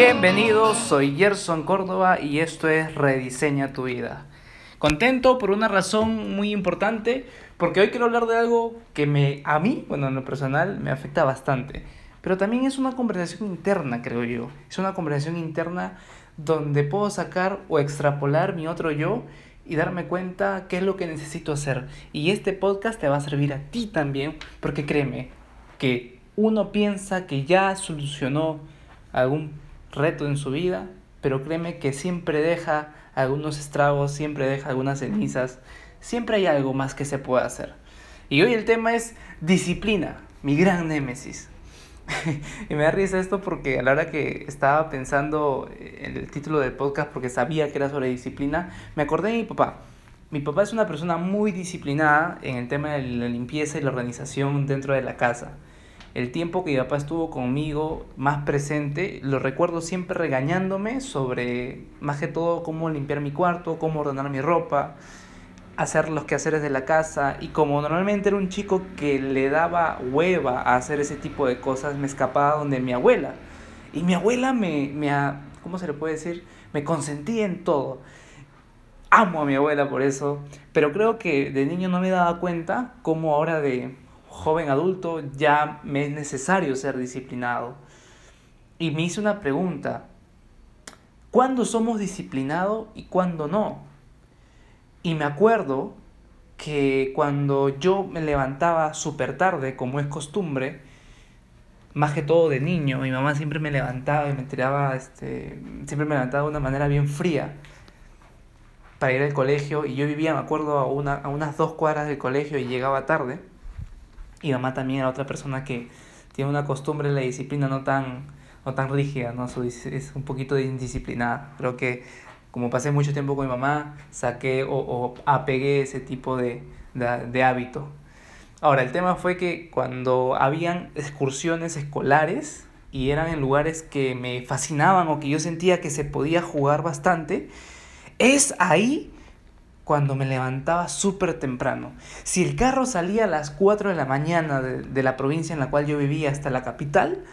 Bienvenidos, soy Gerson Córdoba y esto es Rediseña tu vida. Contento por una razón muy importante, porque hoy quiero hablar de algo que me, a mí, bueno, en lo personal, me afecta bastante. Pero también es una conversación interna, creo yo. Es una conversación interna donde puedo sacar o extrapolar mi otro yo y darme cuenta qué es lo que necesito hacer. Y este podcast te va a servir a ti también, porque créeme que uno piensa que ya solucionó algún reto en su vida, pero créeme que siempre deja algunos estragos, siempre deja algunas cenizas, siempre hay algo más que se puede hacer. Y hoy el tema es disciplina, mi gran némesis. y me da risa esto porque a la hora que estaba pensando en el título del podcast, porque sabía que era sobre disciplina, me acordé de mi papá. Mi papá es una persona muy disciplinada en el tema de la limpieza y la organización dentro de la casa el tiempo que mi papá estuvo conmigo más presente, lo recuerdo siempre regañándome sobre más que todo cómo limpiar mi cuarto, cómo ordenar mi ropa, hacer los quehaceres de la casa y como normalmente era un chico que le daba hueva a hacer ese tipo de cosas, me escapaba donde mi abuela. Y mi abuela me, me ¿cómo se le puede decir? Me consentía en todo. Amo a mi abuela por eso, pero creo que de niño no me daba cuenta cómo ahora de joven adulto ya me es necesario ser disciplinado. Y me hice una pregunta, ¿cuándo somos disciplinados y cuándo no? Y me acuerdo que cuando yo me levantaba súper tarde, como es costumbre, más que todo de niño, mi mamá siempre me levantaba y me tiraba, este, siempre me levantaba de una manera bien fría para ir al colegio y yo vivía, me acuerdo, a, una, a unas dos cuadras del colegio y llegaba tarde. Y mamá también era otra persona que tiene una costumbre, la disciplina no tan, no tan rígida, ¿no? es un poquito indisciplinada. Creo que como pasé mucho tiempo con mi mamá, saqué o, o apegué ese tipo de, de, de hábito. Ahora, el tema fue que cuando habían excursiones escolares y eran en lugares que me fascinaban o que yo sentía que se podía jugar bastante, es ahí cuando me levantaba súper temprano. Si el carro salía a las 4 de la mañana de, la provincia en la cual yo vivía hasta la capital,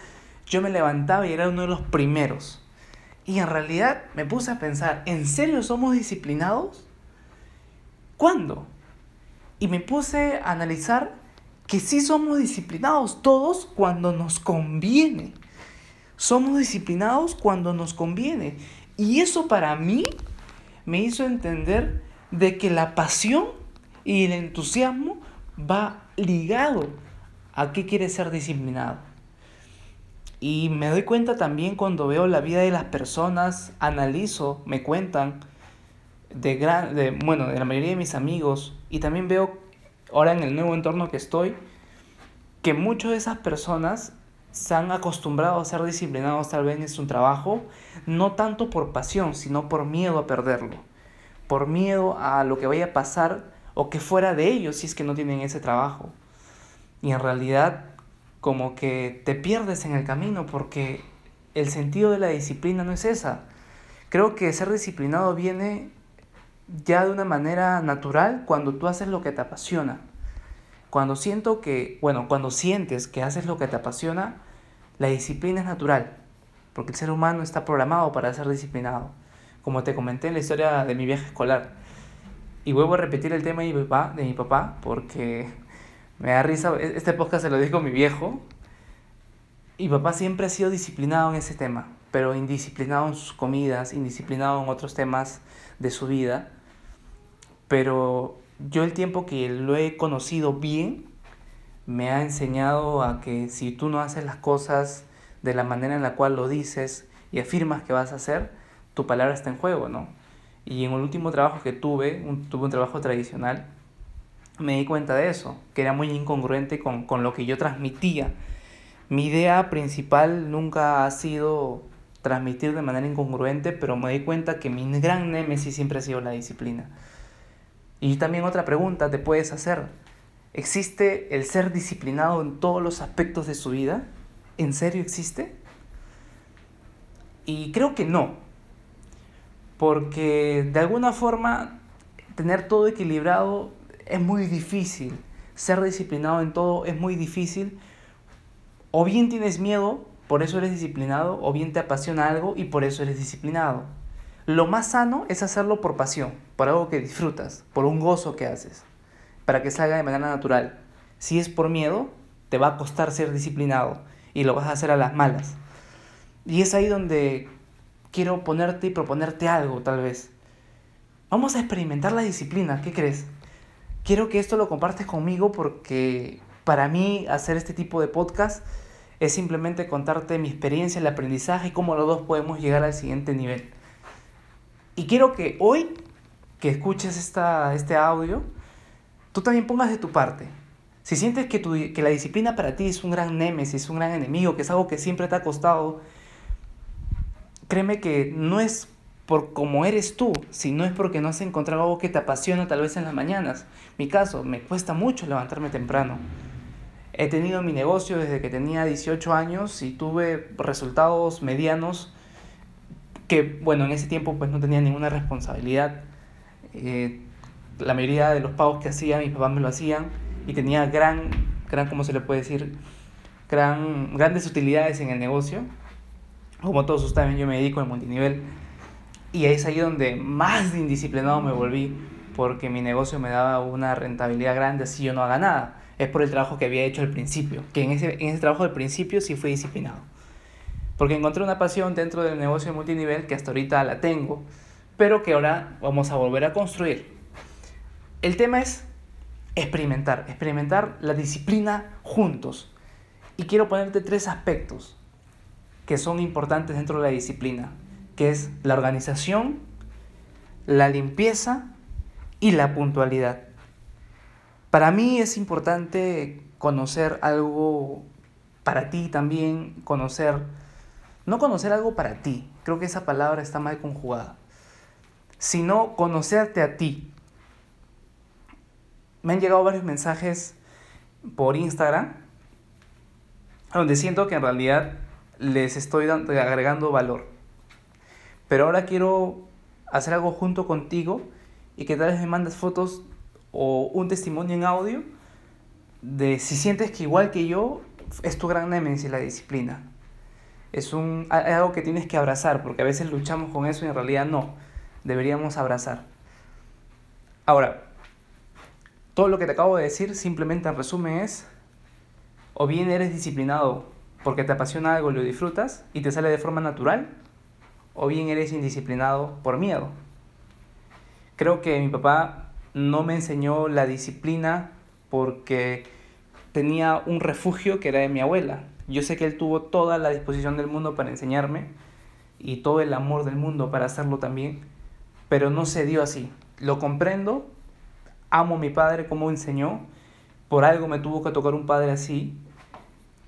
yo me levantaba y era uno de los primeros. Y en realidad me puse a pensar, ¿en serio somos disciplinados? ¿Cuándo? Y me puse a analizar que sí somos disciplinados todos cuando nos conviene. Somos disciplinados cuando nos conviene. Y eso para mí me hizo entender de que la pasión y el entusiasmo va ligado a qué quiere ser disciplinado. Y me doy cuenta también cuando veo la vida de las personas, analizo, me cuentan de, gran, de, bueno, de la mayoría de mis amigos y también veo ahora en el nuevo entorno que estoy que muchas de esas personas se han acostumbrado a ser disciplinados tal vez en su trabajo, no tanto por pasión, sino por miedo a perderlo por miedo a lo que vaya a pasar o que fuera de ellos si es que no tienen ese trabajo. Y en realidad como que te pierdes en el camino porque el sentido de la disciplina no es esa. Creo que ser disciplinado viene ya de una manera natural cuando tú haces lo que te apasiona. Cuando siento que, bueno, cuando sientes que haces lo que te apasiona, la disciplina es natural, porque el ser humano está programado para ser disciplinado como te comenté en la historia de mi viaje escolar. Y vuelvo a repetir el tema de mi papá, porque me da risa. E-, este podcast se lo dijo mi viejo. Y papá siempre ha sido disciplinado en ese tema, pero indisciplinado en sus comidas, indisciplinado en otros temas de su vida. Pero yo el tiempo que lo he conocido bien, me ha enseñado a que si tú no haces las cosas de la manera en la cual lo dices y afirmas que vas a hacer, tu palabra está en juego, ¿no? Y en el último trabajo que tuve, tuve un trabajo tradicional, me di cuenta de eso, que era muy incongruente con, con lo que yo transmitía. Mi idea principal nunca ha sido transmitir de manera incongruente, pero me di cuenta que mi gran némesis siempre ha sido la disciplina. Y también otra pregunta te puedes hacer. ¿Existe el ser disciplinado en todos los aspectos de su vida? ¿En serio existe? Y creo que no porque de alguna forma tener todo equilibrado es muy difícil, ser disciplinado en todo es muy difícil, o bien tienes miedo por eso eres disciplinado, o bien te apasiona algo y por eso eres disciplinado. Lo más sano es hacerlo por pasión, por algo que disfrutas, por un gozo que haces, para que salga de manera natural. Si es por miedo, te va a costar ser disciplinado y lo vas a hacer a las malas. Y es ahí donde quiero ponerte y proponerte algo, tal vez. Vamos a experimentar la disciplina, ¿qué crees? Quiero que esto lo compartes conmigo porque para mí hacer este tipo de podcast es simplemente contarte mi experiencia, el aprendizaje y cómo los dos podemos llegar al siguiente nivel. Y quiero que hoy que escuches esta, este audio, tú también pongas de tu parte. Si sientes que, tu, que la disciplina para ti es un gran némesis, un gran enemigo, que es algo que siempre te ha costado, créeme que no es por cómo eres tú, sino es porque no has encontrado algo que te apasiona tal vez en las mañanas. Mi caso, me cuesta mucho levantarme temprano. He tenido mi negocio desde que tenía 18 años y tuve resultados medianos que, bueno, en ese tiempo pues no tenía ninguna responsabilidad. Eh, la mayoría de los pagos que hacía, mis papás me lo hacían y tenía gran, gran, ¿cómo se le puede decir? Gran, grandes utilidades en el negocio. Como todos ustedes saben, yo me dedico al multinivel y es ahí donde más indisciplinado me volví porque mi negocio me daba una rentabilidad grande así yo no haga nada es por el trabajo que había hecho al principio, que en ese, en ese trabajo del principio sí fui disciplinado. Porque encontré una pasión dentro del negocio de multinivel que hasta ahorita la tengo, pero que ahora vamos a volver a construir. El tema es experimentar, experimentar la disciplina juntos. Y quiero ponerte tres aspectos que son importantes dentro de la disciplina, que es la organización, la limpieza y la puntualidad. Para mí es importante conocer algo para ti también, conocer, no conocer algo para ti, creo que esa palabra está mal conjugada, sino conocerte a ti. Me han llegado varios mensajes por Instagram donde siento que en realidad les estoy agregando valor. Pero ahora quiero hacer algo junto contigo y que tal vez me mandes fotos o un testimonio en audio de si sientes que igual que yo es tu gran nemesis la disciplina. Es un, algo que tienes que abrazar, porque a veces luchamos con eso y en realidad no. Deberíamos abrazar. Ahora, todo lo que te acabo de decir simplemente en resumen es, o bien eres disciplinado porque te apasiona algo lo disfrutas y te sale de forma natural, o bien eres indisciplinado por miedo. Creo que mi papá no me enseñó la disciplina porque tenía un refugio que era de mi abuela. Yo sé que él tuvo toda la disposición del mundo para enseñarme y todo el amor del mundo para hacerlo también, pero no se dio así. Lo comprendo, amo a mi padre como enseñó, por algo me tuvo que tocar un padre así,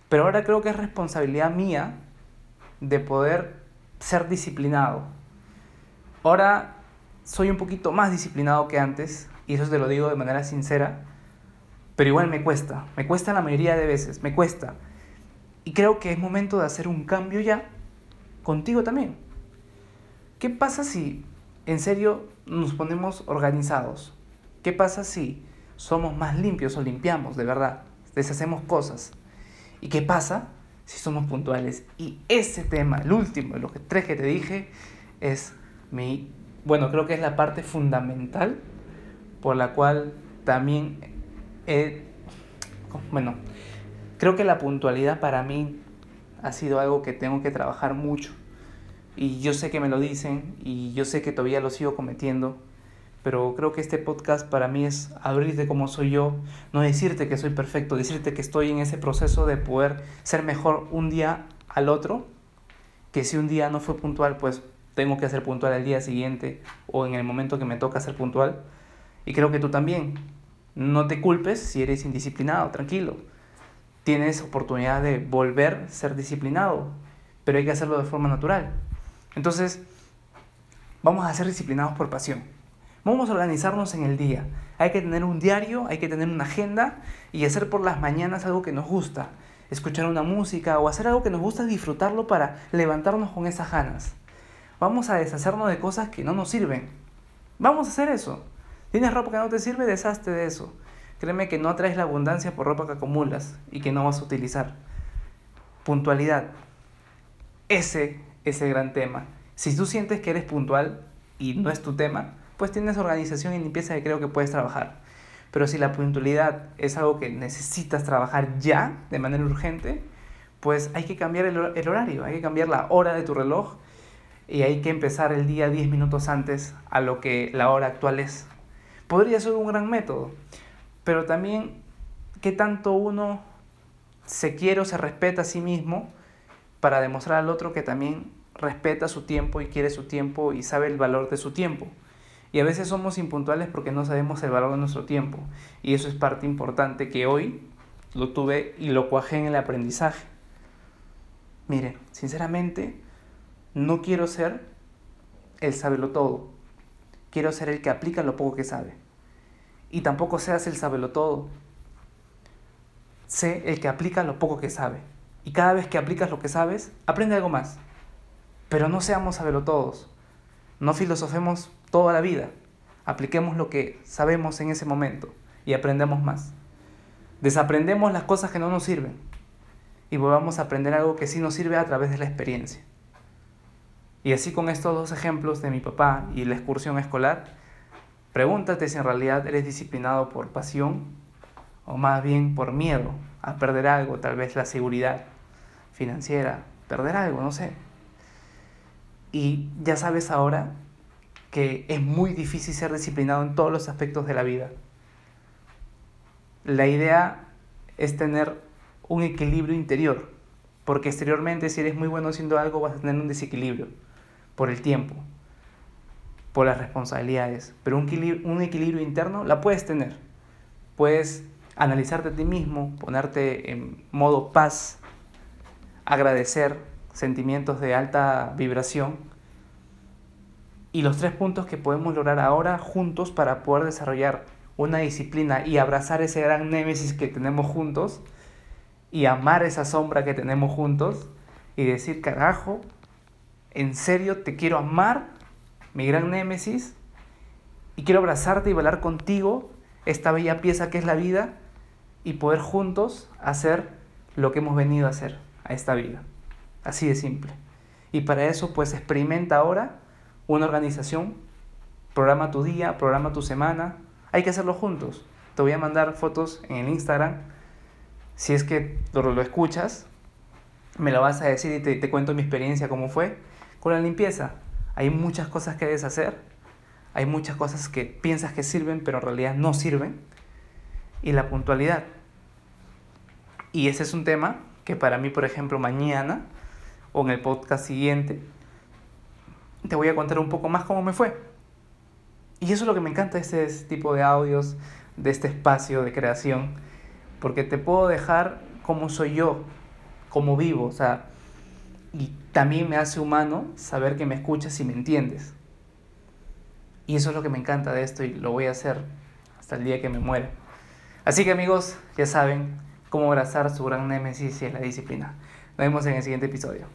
pero ahora creo que es responsabilidad mía de poder ser disciplinado. Ahora soy un poquito más disciplinado que antes, y eso te lo digo de manera sincera, pero igual me cuesta, me cuesta la mayoría de veces, me cuesta. Y creo que es momento de hacer un cambio ya contigo también. ¿Qué pasa si en serio nos ponemos organizados? ¿Qué pasa si somos más limpios o limpiamos de verdad? Deshacemos cosas. ¿Y qué pasa si somos puntuales? Y ese tema, el último de los tres que te dije, es mi, bueno, creo que es la parte fundamental por la cual también he, bueno, creo que la puntualidad para mí ha sido algo que tengo que trabajar mucho. Y yo sé que me lo dicen y yo sé que todavía lo sigo cometiendo, pero creo que este podcast para mí es abrirte como soy yo, no decirte que soy perfecto, decirte que estoy en ese proceso de poder ser mejor un día al otro, que si un día no fue puntual, pues tengo que ser puntual al día siguiente o en el momento que me toca ser puntual y creo que tú también. No te culpes si eres indisciplinado, tranquilo. Tienes oportunidad de volver a ser disciplinado, pero hay que hacerlo de forma natural. Entonces, vamos a ser disciplinados por pasión. Vamos a organizarnos en el día. Hay que tener un diario, hay que tener una agenda y hacer por las mañanas algo que nos gusta. Escuchar una música o hacer algo que nos gusta, disfrutarlo para levantarnos con esas ganas. Vamos a deshacernos de cosas que no nos sirven. Vamos a hacer eso. ¿Tienes ropa que no te sirve? Deshazte de eso. Créeme que no atraes la abundancia por ropa que acumulas y que no vas a utilizar. Puntualidad. ese es el gran tema. Si tú sientes que eres puntual y no es tu tema, pues tienes organización y limpieza que creo que puedes trabajar. Pero si la puntualidad es algo que necesitas trabajar ya, de manera urgente, pues hay que cambiar el, el horario, hay que cambiar la hora de tu reloj y hay que empezar el día 10 minutos antes a lo que la hora actual es. Podría ser un gran método, pero también qué tanto uno se quiere o se respeta a sí mismo para demostrar al otro que también respeta su tiempo y quiere su tiempo y sabe el valor de su tiempo. Y a veces somos impuntuales porque no sabemos el valor de nuestro tiempo. Y eso es parte importante que hoy lo tuve y lo cuajé en el aprendizaje. Mire, sinceramente, no quiero ser el sabelo todo. Quiero ser el que aplica lo poco que sabe. Y tampoco seas el sabelo todo. Sé el que aplica lo poco que sabe. Y cada vez que aplicas lo que sabes, aprende algo más. Pero no seamos sabelo todos. No filosofemos toda la vida. Apliquemos lo que sabemos en ese momento y aprendemos más. Desaprendemos las cosas que no nos sirven y volvamos a aprender algo que sí nos sirve a través de la experiencia. Y así con estos dos ejemplos de mi papá y la excursión escolar, pregúntate si en realidad eres disciplinado por pasión o más bien por miedo a perder algo, tal vez la seguridad financiera, perder algo, no sé. Y ya sabes ahora que es muy difícil ser disciplinado en todos los aspectos de la vida. La idea es tener un equilibrio interior, porque exteriormente si eres muy bueno haciendo algo vas a tener un desequilibrio por el tiempo, por las responsabilidades, pero un equilibrio, un equilibrio interno la puedes tener. Puedes analizarte a ti mismo, ponerte en modo paz, agradecer sentimientos de alta vibración y los tres puntos que podemos lograr ahora juntos para poder desarrollar una disciplina y abrazar ese gran némesis que tenemos juntos y amar esa sombra que tenemos juntos y decir, carajo, en serio te quiero amar, mi gran némesis, y quiero abrazarte y bailar contigo esta bella pieza que es la vida y poder juntos hacer lo que hemos venido a hacer a esta vida. Así de simple. Y para eso pues experimenta ahora una organización, programa tu día, programa tu semana. Hay que hacerlo juntos. Te voy a mandar fotos en el Instagram. Si es que lo, escuchas, me lo vas a decir y te, te cuento mi experiencia, cómo fue. Con la limpieza, hay muchas cosas que debes hacer. Hay muchas cosas que piensas que sirven, pero en realidad no sirven. Y la puntualidad. Y ese es un tema que para mí, por ejemplo, mañana o en el podcast siguiente, te voy a contar un poco más cómo me fue. Y eso es lo que me encanta de este tipo de audios, de este espacio de creación, porque te puedo dejar cómo soy yo, cómo vivo, o sea, y también me hace humano saber que me escuchas y me entiendes. Y eso es lo que me encanta de esto y lo voy a hacer hasta el día que me muera. Así que amigos, ya saben cómo abrazar su gran némesis y la disciplina. Nos vemos en el siguiente episodio.